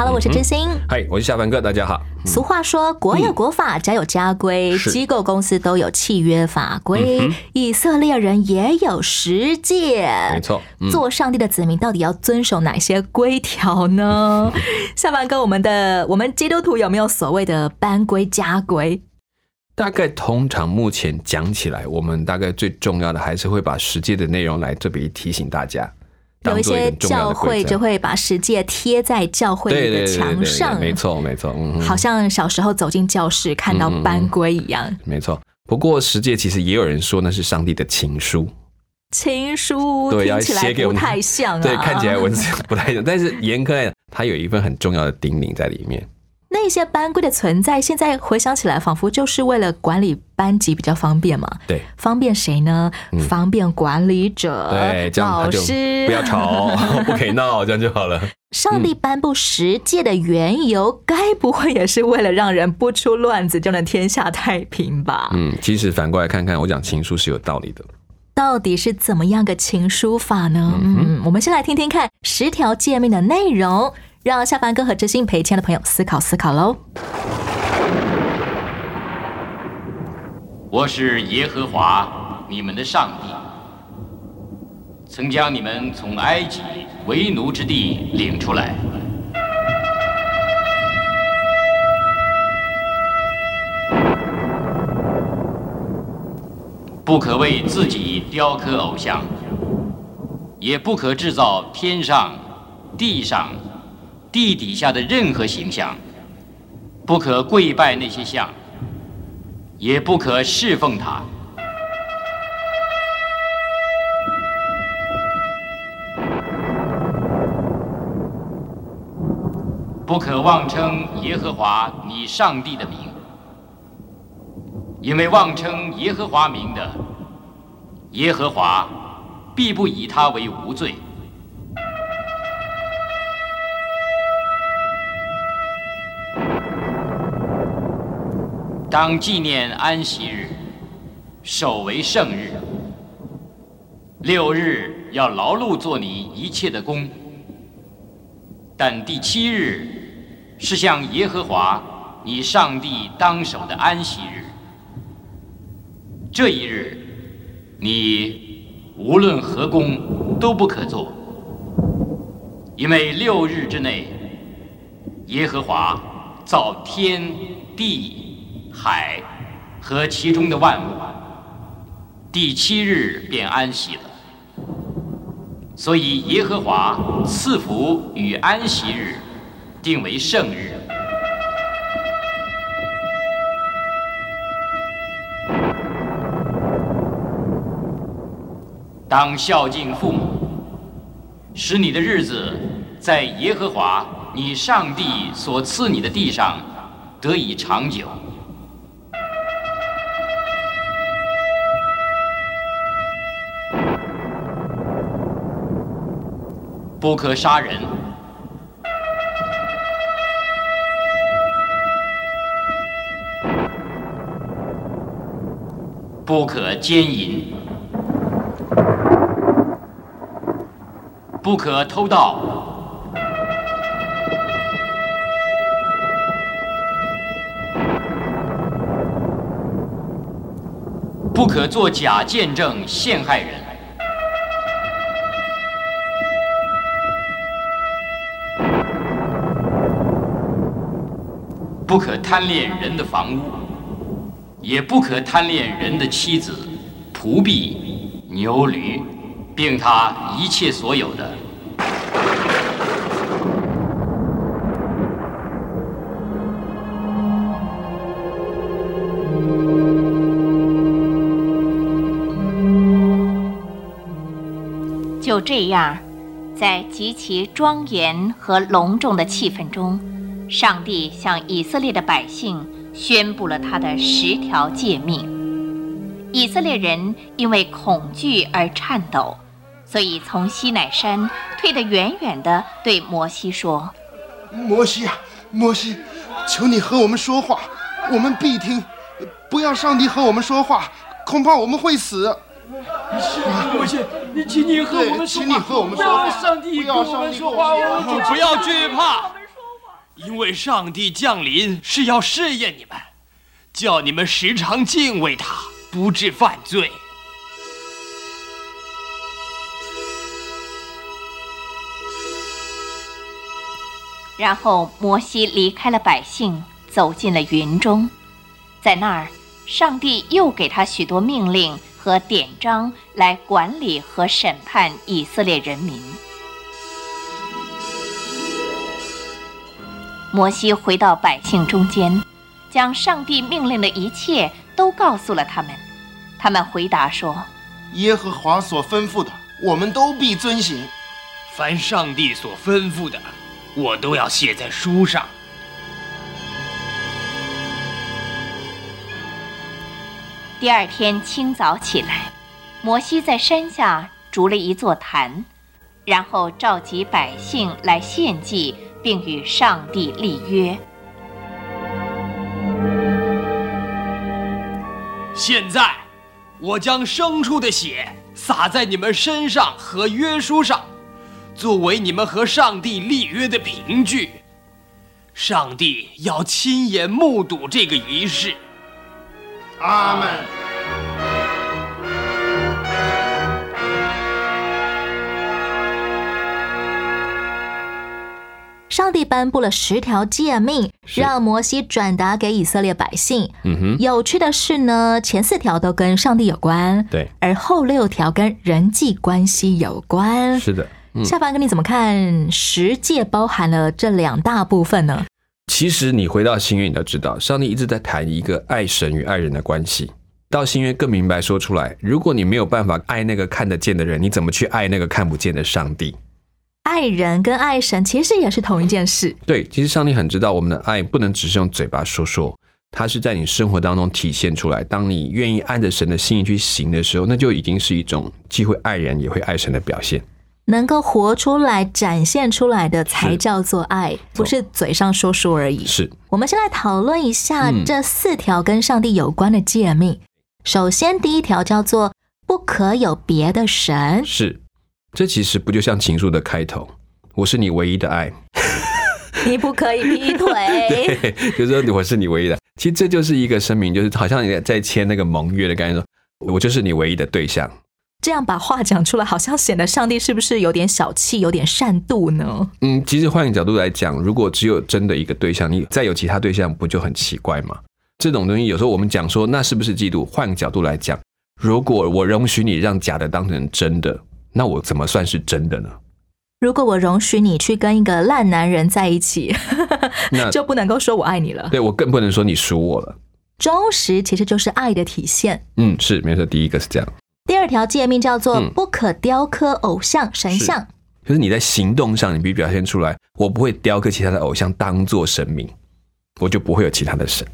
Hello，我是知心。嗨，我是夏凡哥，大家好。俗话说，国有国法，家有家规，是机构公司都有契约法规，以色列人也有实践。没错，嗯，做上帝的子民到底要遵守哪些规条呢？下凡哥，我们的我们基督徒有没有所谓的班规家规？大概通常目前讲起来，我们大概最重要的还是会把实际的内容来这边提醒大家，有一些教会就会把十诫贴在教会的对对对对墙上，没错没错，嗯，好像小时候走进教室看到班规一样。没错。不过十诫其实也有人说那是上帝的情书，情书对，要听起来不写给我们太像啊，对，看起来文字 不太像，但是严苛来讲，它有一份很重要的叮咛在里面。那些班规的存在，现在回想起来，仿佛就是为了管理班级比较方便嘛。对方便谁呢？方便管理者、嗯对，这样老师。不要吵，不可以闹，这样就好了。上帝颁布十诫的缘由，该不会也是为了让人不出乱子就能天下太平吧？嗯，其实反过来看看，我讲情书是有道理的。到底是怎么样个情书法呢？嗯，我们先来听听看十条诫命的内容，让下班哥和知心陪亲爱的朋友思考思考喽。我是耶和华你们的上帝，曾将你们从埃及为奴之地领出来。不可为自己雕刻偶像，也不可制造天上、地上、地底下的任何形象，不可跪拜那些像。也不可侍奉他。不可妄称耶和华你上帝的名，因为妄称耶和华名的，耶和华必不以他为无罪。当纪念安息日，守为圣日。六日要劳碌做你一切的工，但第七日是向耶和华你上帝当守的安息日。这一日，你无论何工都不可做，因为六日之内，耶和华造天地。海和其中的万物，第七日便安息了。所以耶和华赐福与安息日，定为圣日。当孝敬父母，使你的日子在耶和华你上帝所赐你的地上得以长久。不可杀人，不可奸淫，不可偷盗，不可作假见证陷害人。不可贪恋人的房屋，也不可贪恋人的妻子、仆婢、牛驴，并他一切所有的。就这样，在极其庄严和隆重的气氛中，上帝向以色列的百姓宣布了他的十条诫命。以色列人因为恐惧而颤抖，所以从西乃山退得远远的，对摩西说摩西啊，摩西，求你和我们说话，我们必听。不要上帝和我们说话，恐怕我们会死。摩西，你请你和我们说话，请你和我们说不话要上帝不要跟我们上帝说话，们说话我们不要惧怕，因为上帝降临是要试验你们，叫你们时常敬畏他，不致犯罪。然后摩西离开了百姓，走进了云中，在那儿，上帝又给他许多命令和典章来管理和审判以色列人民。摩西回到百姓中间，将上帝命令的一切都告诉了他们。他们回答说耶和华所吩咐的，我们都必遵行。凡上帝所吩咐的，我都要写在书上。第二天清早起来，摩西在山下筑了一座坛，然后召集百姓来献祭，并与上帝立约。现在，我将牲畜的血洒在你们身上和约书上，作为你们和上帝立约的凭据。上帝要亲眼目睹这个仪式。阿门。上帝颁布了十条诫命，让摩西转达给以色列百姓。嗯哼，有趣的是呢，前四条都跟上帝有关，对，而后六条跟人际关系有关。是的。嗯下凡哥，你怎么看十诫包含了这两大部分呢？其实你回到新约，你都知道，上帝一直在谈一个爱神与爱人的关系。到新约更明白说出来，如果你没有办法爱那个看得见的人，你怎么去爱那个看不见的上帝？爱人跟爱神其实也是同一件事。对，其实上帝很知道我们的爱不能只是用嘴巴说说，它是在你生活当中体现出来。当你愿意按着神的心意去行的时候，那就已经是一种既会爱人也会爱神的表现。能够活出来、展现出来的才叫做爱，不是嘴上说说而已。是，我们先来讨论一下嗯这四条跟上帝有关的诫命。首先，第一条叫做“不可有别的神是，这其实不就像情书的开头？我是你唯一的爱，”，你不可以劈腿。就是说我是你唯一的。其实这就是一个声明，就是好像你在签那个盟约的概念，说我就是你唯一的对象。这样把话讲出来，好像显得上帝是不是有点小气、有点善妒呢？嗯，其实换个角度来讲，如果只有真的一个对象，你再有其他对象，不就很奇怪吗？这种东西有时候我们讲说，那是不是嫉妒？换个角度来讲，如果我容许你让假的当成真的，那我怎么算是真的呢？如果我容许你去跟一个烂男人在一起，那就不能够说我爱你了。对我更不能说你输我了。忠实其实就是爱的体现。嗯，是没错，第一个是这样，第二条诫命叫做嗯不可雕刻偶像、神像。就是你在行动上，你必须表现出来，我不会雕刻其他的偶像当做神明，我就不会有其他的神。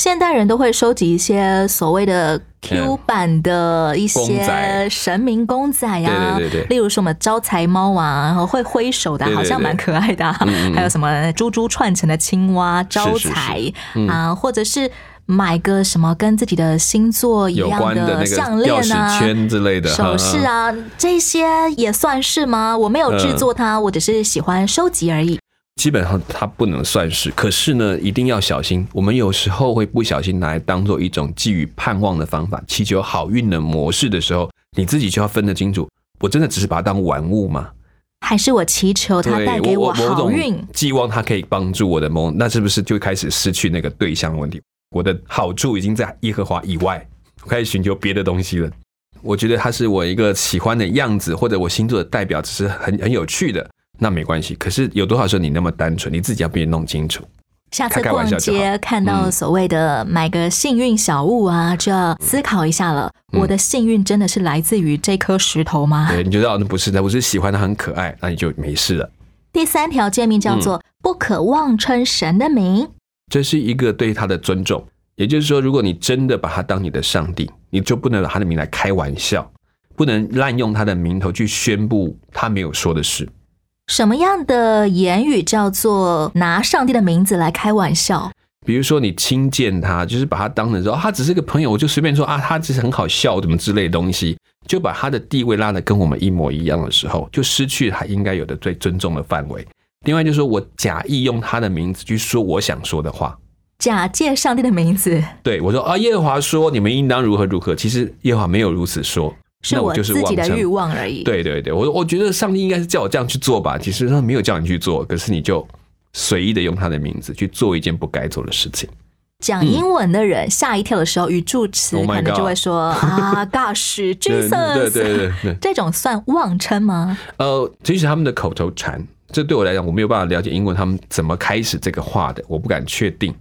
现代人都会收集一些所谓的 Q 版的一些神明公仔啊，对对对对例如什么招财猫啊，然后会挥手的，好像蛮可爱的、啊，嗯嗯还有什么珠珠串成的青蛙招财嗯啊，或者是买个什么跟自己的星座一样的项链啊。圈之类的首饰啊，这些也算是吗？我没有制作它，我只是喜欢收集而已。基本上它不能算是，可是呢，一定要小心。我们有时候会不小心拿来当做一种寄予盼望的方法，祈求好运的模式的时候，你自己就要分得清楚，我真的只是把它当玩物吗？还是我祈求它对带给我好运？寄望它可以帮助我的梦，那是不是就开始失去那个对象问题？我的好处已经在耶和华以外，我开始寻求别的东西了。我觉得它是我一个喜欢的样子，或者我星座的代表，只是很很有趣的，那没关系。可是有多少时候你那么单纯，你自己要别弄清楚。下次逛街看到嗯所谓的买个幸运小物啊，就要思考一下了。嗯我的幸运真的是来自于这颗石头吗？对，你就知道那不是的，我是喜欢它很可爱，那你就没事了。第三条诫命叫做不可妄称神的名。这是一个对他的尊重。也就是说，如果你真的把他当你的上帝，你就不能拿他的名来开玩笑，不能滥用他的名头去宣布他没有说的事。什么样的言语叫做拿上帝的名字来开玩笑？比如说你轻贱他，就是把他当成说他只是个朋友，我就随便说啊，他只是很好笑，怎么之类的东西，就把他的地位拉得跟我们一模一样的时候，就失去他应该有的最尊重的范围。另外就是说我假意用他的名字去说我想说的话，假借上帝的名字，对我说啊，耶和华说你们应当如何如何，其实耶和华没有如此说，是我就是自己的欲望而已。，对对对，我我觉得上帝应该是叫我这样去做吧，其实他没有叫你去做，可是你就随意的用他的名字去做一件不该做的事情。讲英文的人吓一跳的时候，语助词 Oh 可能就会说啊，gosh 对 Jesus，对对对对，这种算妄称吗？呃，其实他们的口头禅，这对我来讲，我没有办法了解英文他们怎么开始这个话的，我不敢确定。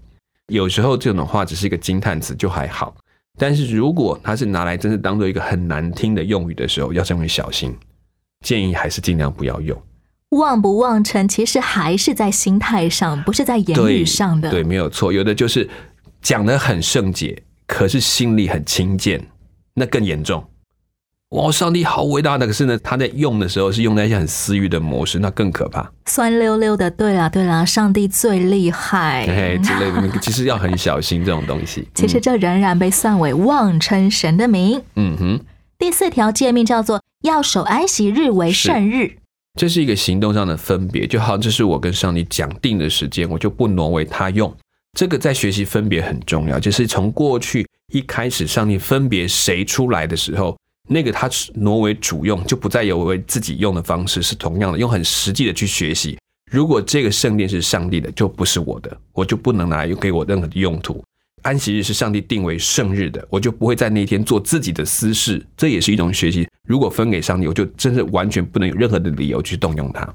有时候这种话只是一个惊叹词就还好，但是如果它是拿来真是当做一个很难听的用语的时候，要稍微小心，建议还是尽量不要用。望不望尘，其实还是在心态上，不是在言语上的。对，没有错。有的就是讲的很圣洁，可是心里很轻贱，那更严重。哇，上帝好伟大的，可是呢，他在用的时候是用在一些很私欲的模式，那更可怕。酸溜溜的。对啦对啦，上帝最厉害。嘿嘿 之类的，那个其实要很小心这种东西。其实这仍然被算为妄称神的名。嗯，嗯哼，第四条诫命叫做要守安息日为圣日。这是一个行动上的分别，就好像这是我跟上帝讲定的时间，我就不挪为他用。这个在学习分别很重要，就是从过去一开始上帝分别谁出来的时候，那个他挪为主用，就不再有为自己用的方式，是同样的，用很实际的去学习。如果这个圣殿是上帝的，就不是我的，我就不能拿来给我任何的用途。安息日是上帝定为圣日的，我就不会在那一天做自己的私事，这也是一种学习。如果分给上帝，我就真的完全不能有任何的理由去动用它。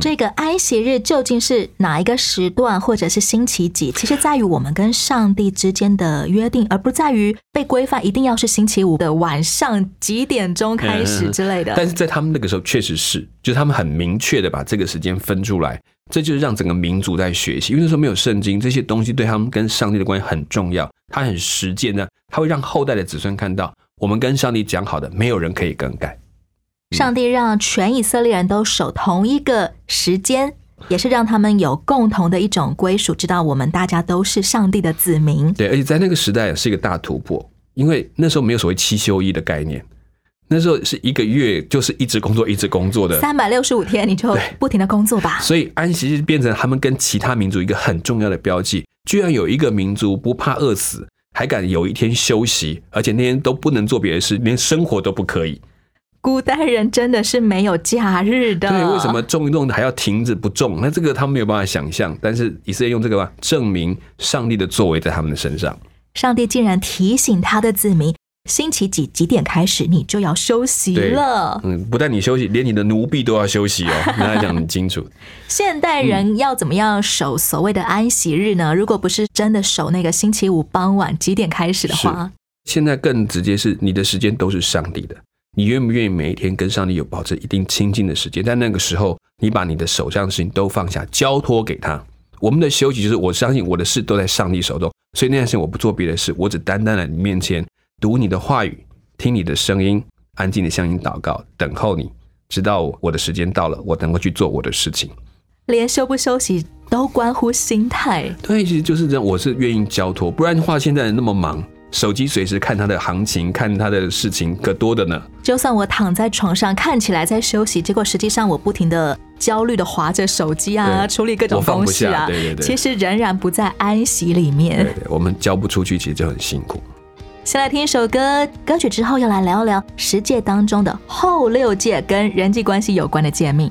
这个安息日究竟是哪一个时段，或者是星期几？其实在于我们跟上帝之间的约定，而不在于被规范一定要是星期五的晚上几点钟开始之类的。但是在他们那个时候确实是，就是他们很明确的把这个时间分出来，这就是让整个民族在学习。因为那时候没有圣经，这些东西对他们跟上帝的关系很重要，它很实践呢，它会让后代的子孙看到，我们跟上帝讲好的，没有人可以更改。上帝让全以色列人都守同一个时间，也是让他们有共同的一种归属，知道我们大家都是上帝的子民。对，而且在那个时代是一个大突破，因为那时候没有所谓七休一的概念，那时候是一个月就是一直工作一直工作的，三百六十五天，你就不停的工作吧。所以安息日变成他们跟其他民族一个很重要的标记。居然有一个民族不怕饿死，还敢有一天休息，而且那天都不能做别的事，连生活都不可以。古代人真的是没有假日的。对，为什么种一种还要停止不种？那这个他们没有办法想象。但是以色列用这个吧，证明上帝的作为在他们的身上。上帝竟然提醒他的子民，星期几几点开始，你就要休息了。嗯，不但你休息，连你的奴婢都要休息哦。跟他讲很清楚。现代人要怎么样守所谓的安息日呢？如果不是真的守那个星期五傍晚几点开始的话，现在更直接是你的时间都是上帝的，你愿不愿意每一天跟上帝有保持一定亲近的时间？在那个时候，你把你的手上的事情都放下，交托给他。我们的休息就是我相信我的事都在上帝手中，所以那段时间我不做别的事，我只单单在你面前读你的话语，听你的声音，安静的向你祷告，等候你，直到我的时间到了，我能够去做我的事情。连休不休息都关乎心态。对，其实就是这样，我是愿意交托，不然的话，现在人那么忙，手机随时看它的行情，看它的事情，可多的呢。就算我躺在床上看起来在休息，结果实际上我不停的焦虑的划着手机啊，处理各种东西啊，下对对对其实仍然不在安息里面。对对，我们交不出去，其实就很辛苦。先来听一首歌，歌曲之后要来聊聊十诫当中的后六诫跟人际关系有关的诫命。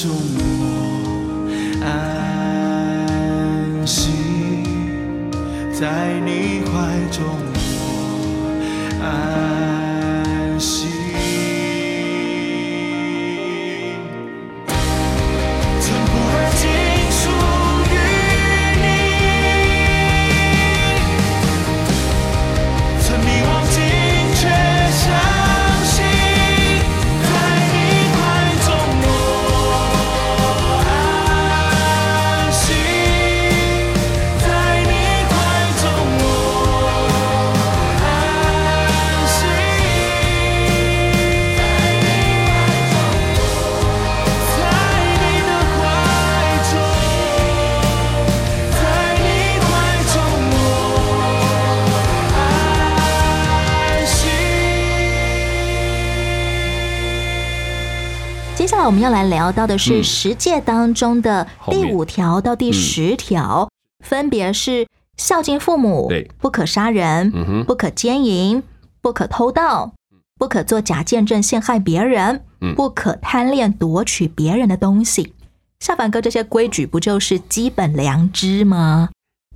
怀中我们要来聊到的是嗯。十诫当中的第五条到第十条，分别是孝敬父母，对。不可杀人，嗯不可奸淫，不可偷盗，不可做假见证陷害别人，嗯。不可贪恋夺取别人的东西。下凡哥，这些规矩不就是基本良知吗？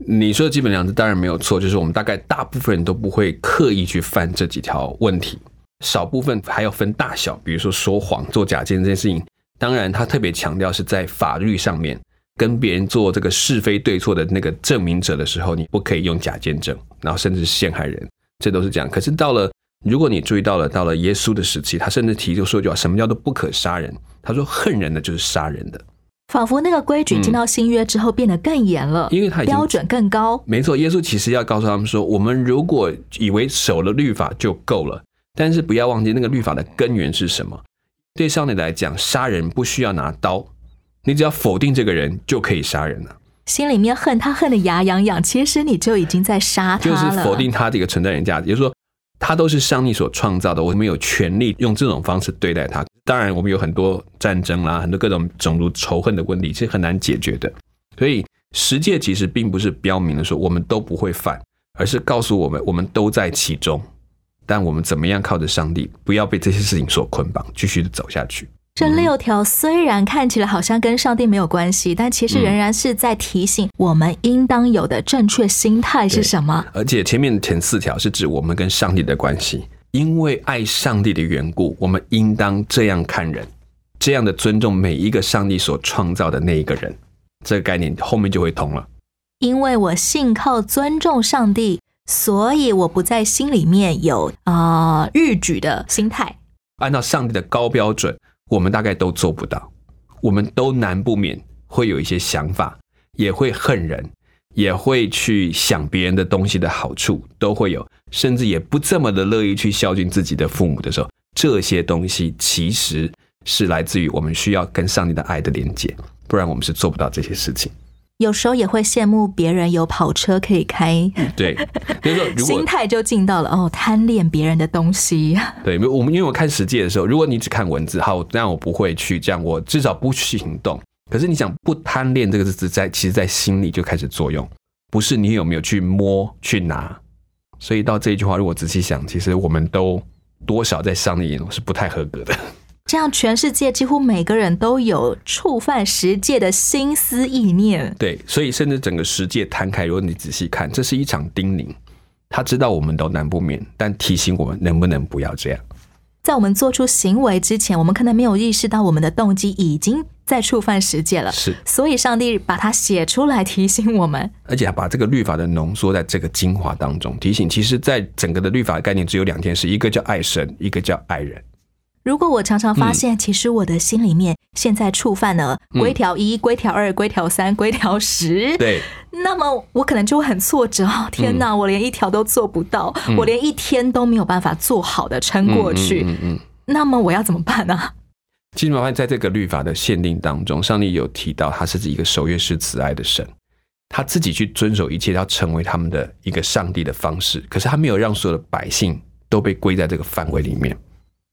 你说的基本良知当然没有错，就是我们大概大部分人都不会刻意去犯这几条问题，少部分还要分大小，比如说说谎、做假见这件事情。当然，他特别强调是在法律上面跟别人做这个是非对错的那个证明者的时候，你不可以用假见证，然后甚至是陷害人，这都是这样。可是到了如果你注意到了，到了耶稣的时期，他甚至提出说一句话：什么叫做不可杀人？他说恨人的就是杀人的。仿佛那个规矩嗯进到新约之后变得更严了，因为他标准更高。没错，耶稣其实要告诉他们说，我们如果以为守了律法就够了，但是不要忘记那个律法的根源是什么。对上帝来讲，杀人不需要拿刀，你只要否定这个人就可以杀人了，心里面恨他恨得牙痒痒，其实你就已经在杀他就。是否定他这个存在人价值，也就是说，他都是上帝所创造的，我们有权利用这种方式对待他。当然，我们有很多战争啦，很多各种种族仇恨的问题是很难解决的。所以，十诫其实并不是标明的说我们都不会犯，而是告诉我们我们都在其中。但我们怎么样靠着上帝，不要被这些事情所捆绑，继续的走下去。这六条虽然看起来好像跟上帝没有关系，但其实仍然是在提醒我们应当有的正确心态是什么。而且前面前四条是指我们跟上帝的关系，因为爱上帝的缘故，我们应当这样看人，这样的尊重每一个上帝所创造的那一个人。这个概念后面就会通了。因为我信靠尊重上帝，所以我不在心里面有啊、呃逾矩的心态。按照上帝的高标准，我们大概都做不到，我们都难不免会有一些想法，也会恨人，也会去想别人的东西的好处，都会有，甚至也不这么的乐意去孝敬自己的父母的时候，这些东西其实是来自于我们需要跟上帝的爱的连接，不然我们是做不到这些事情。有时候也会羡慕别人有跑车可以开，对，比如说如果心态就进到了哦，贪恋别人的东西。对，我们因为我看实际的时候，如果你只看文字，好，那我不会去这样，我至少不去行动。可是你想不贪恋这个字在，其实在心里就开始作用，不是你有没有去摸去拿。所以到这一句话，如果仔细想，其实我们都多少在上帝眼中是不太合格的。这样，全世界几乎每个人都有触犯十戒的心思意念。对，所以甚至整个世界摊开，如果你仔细看，这是一场叮咛。他知道我们都难不免，但提醒我们能不能不要这样。在我们做出行为之前，我们可能没有意识到我们的动机已经在触犯十戒了。是，所以上帝把它写出来提醒我们。而且把这个律法的浓缩在这个精华当中，提醒，其实，在整个的律法概念只有两件事，一个叫爱神，一个叫爱人。如果我常常发现，其实我的心里面现在触犯了规条一、规条二、规条三、规条十，对，那么我可能就会很挫折。哦天哪，我连一条都做不到，我连一天都没有办法做好的撑过去。嗯嗯。那么我要怎么办呢？其实麻烦在这个律法的限定当中，上帝有提到他是一个守约是慈爱的神，他自己去遵守一切，要成为他们的一个上帝的方式。可是他没有让所有的百姓都被归在这个范围里面。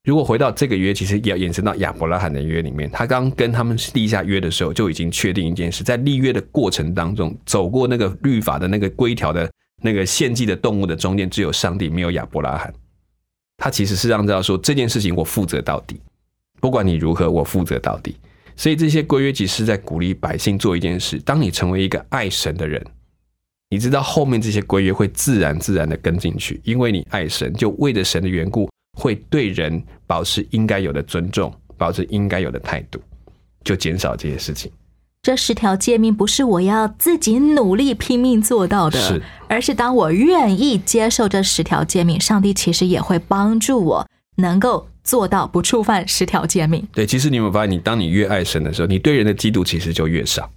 如果回到这个约，其实要延伸到亚伯拉罕的约里面。他刚跟他们立下约的时候，就已经确定一件事：在立约的过程当中，走过那个律法的那个规条的那个献祭的动物的中间，只有上帝，没有亚伯拉罕。他其实是让知道说这件事情我负责到底，不管你如何，我负责到底。所以这些规约其实是在鼓励百姓做一件事：当你成为一个爱神的人，你知道后面这些规约会自然自然的跟进去，因为你爱神，就为了神的缘故。会对人保持应该有的尊重，保持应该有的态度，就减少这些事情。这十条诫命不是我要自己努力拼命做到的，是，而是当我愿意接受这十条诫命，上帝其实也会帮助我能够做到不触犯十条诫命。对，其实你有没有发现，你当你越爱神的时候，你对人的嫉妒其实就越少。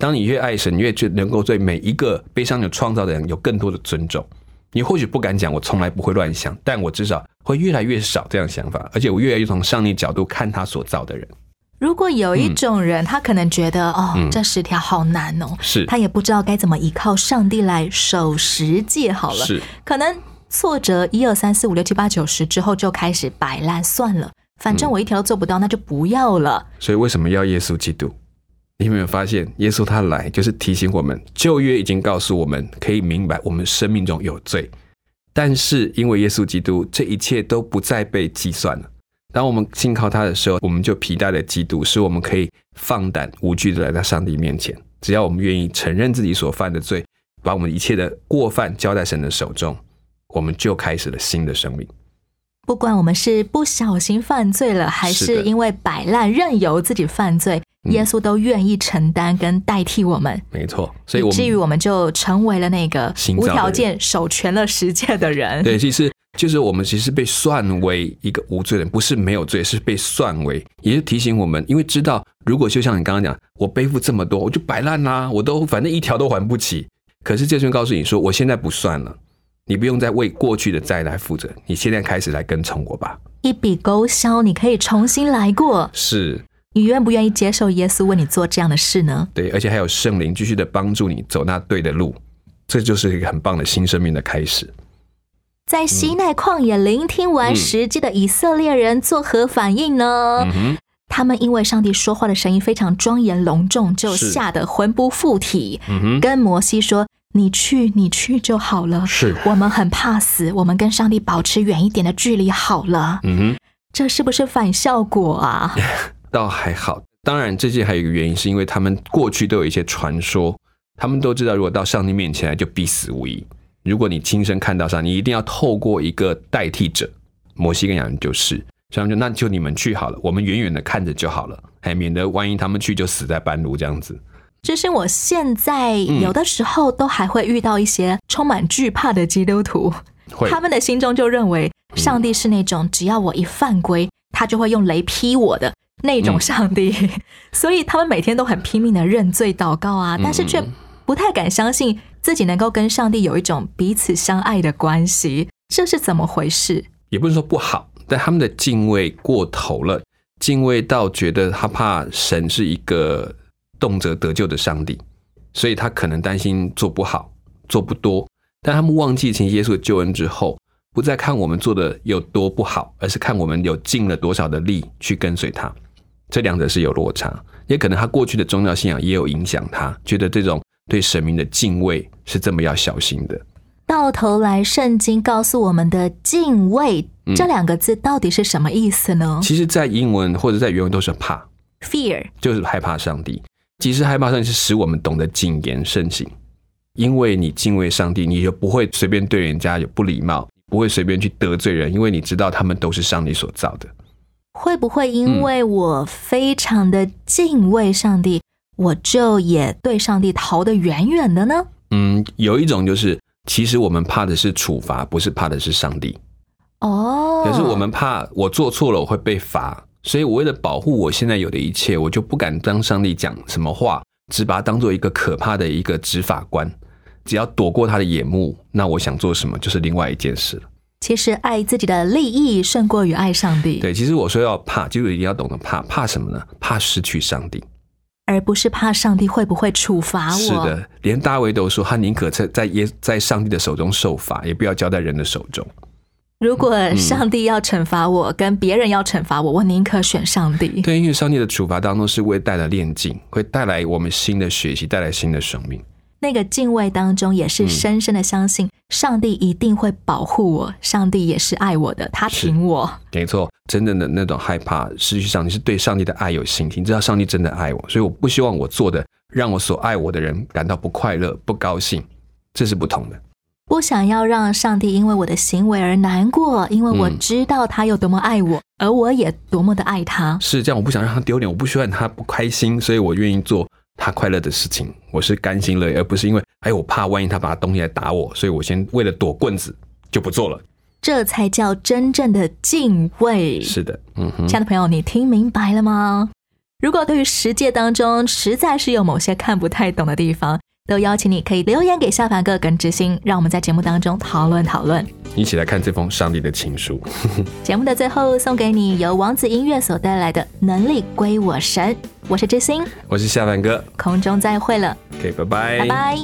当你越爱神，越就能够对每一个悲伤有创造的人有更多的尊重。你或许不敢讲，我从来不会乱想，但我至少会越来越少这样想法，而且我越来越从上帝角度看他所造的人。如果有一种人，他可能觉得哦，这十条好难哦，是他也不知道该怎么依靠上帝来守十戒。好了，是可能挫折一二三四五六七八九十之后就开始摆烂，算了，反正我一条都做不到，那就不要了。所以为什么要耶稣基督？你有没有发现，耶稣他来就是提醒我们，旧约已经告诉我们，可以明白我们生命中有罪，但是因为耶稣基督，这一切都不再被计算了。当我们信靠他的时候，我们就皮带了基督，使我们可以放胆无惧的来到上帝面前。只要我们愿意承认自己所犯的罪，把我们一切的过犯交在神的手中，我们就开始了新的生命。不管我们是不小心犯罪了，还是因为摆烂任由自己犯罪。耶稣都愿意承担跟代替我们，没错，所以至于我们就成为了那个无条件守全了十诫的人。对，其实就是我们其实被算为一个无罪人，不是没有罪，是被算为，也是提醒我们，因为知道如果就像你刚刚讲，我背负这么多，我就摆烂啦，我都反正一条都还不起。可是这尊告诉你说，我现在不算了，你不用再为过去的债来负责，你现在开始来跟从我吧，一笔勾销，你可以重新来过。是。你愿不愿意接受耶稣为你做这样的事呢？对，而且还有圣灵继续的帮助你走那对的路，这就是一个很棒的新生命的开始。在西奈旷野聆听完实际的以色列人作何反应呢？他们因为上帝说话的声音非常庄严隆重，就吓得魂不附体，跟摩西说：“你去，你去就好了。”是我们很怕死，我们跟上帝保持远一点的距离好了。嗯哼，这是不是反效果啊？倒还好，当然这些还有一个原因，是因为他们过去都有一些传说，他们都知道，如果到上帝面前来，就必死无疑。如果你亲身看到上，你一定要透过一个代替者，摩西跟亚伦就是，所以他们就那就你们去好了，我们远远的看着就好了，还免得万一他们去就死在半路这样子。就是我现在有的时候都还会遇到一些充满惧怕的基督徒，他们的心中就认为上帝是那种只要我一犯规，他就会用雷劈我的。那种上帝，所以他们每天都很拼命的认罪祷告啊，但是却不太敢相信自己能够跟上帝有一种彼此相爱的关系，这是怎么回事？也不是说不好，但他们的敬畏过头了，敬畏到觉得他怕神是一个动辄得救的上帝，所以他可能担心做不好、做不多，但他们忘记从耶稣的救恩之后。不再看我们做的有多不好，而是看我们有尽了多少的力去跟随他。这两者是有落差，也可能他过去的宗教信仰也有影响他，觉得这种对神明的敬畏是这么要小心的。到头来，圣经告诉我们的“敬畏”这两个字到底是什么意思呢？其实，在英文或者在原文都是怕 （fear），就是害怕上帝。其实害怕上帝是使我们懂得谨言慎行，因为你敬畏上帝，你就不会随便对人家有不礼貌。不会随便去得罪人，因为你知道他们都是上帝所造的。会不会因为我非常的敬畏上帝，我就也对上帝逃得远远的呢？嗯，有一种就是，其实我们怕的是处罚，不是怕的是上帝。哦，可是我们怕我做错了我会被罚，所以我为了保护我现在有的一切，我就不敢当上帝讲什么话，只把它当做一个可怕的一个执法官。只要躲过他的眼目，那我想做什么就是另外一件事了。其实爱自己的利益胜过于爱上帝。对，其实我说要怕，就一定要懂得怕。怕什么呢？怕失去上帝，而不是怕上帝会不会处罚我。是的，连大卫都说，他宁可在在耶在上帝的手中受罚，也不要交在人的手中。如果上帝要惩罚我，跟别人要惩罚我，我宁可选上帝。对，因为上帝的处罚当中是会带来炼净，会带来我们新的学习，带来新的生命。那个敬畏当中，也是深深的相信上帝一定会保护我，上帝也是爱我的，他挺我。没错，真正的那种害怕失去上帝，是对上帝的爱有信心，知道上帝真的爱我，所以我不希望我做的让我所爱我的人感到不快乐、不高兴，这是不同的。不想要让上帝因为我的行为而难过，因为我知道他有多么爱我，而我也多么的爱他。是这样，我不想让他丢脸，我不希望他不开心，所以我愿意做他快乐的事情。我是甘心乐意，而不是因为哎，我怕万一他把东西来打我，所以我先为了躲棍子就不做了。这才叫真正的敬畏。是的，嗯哼，亲爱的朋友，你听明白了吗？如果对于十诫当中实在是有某些看不太懂的地方，都邀请你可以留言给下凡哥跟知心，让我们在节目当中讨论讨论。一起来看这封上帝的情书。节目的最后送给你由王子音乐所带来的《能力归我神》，我是知心，我是下凡哥，空中再会了，OK，拜拜，拜拜。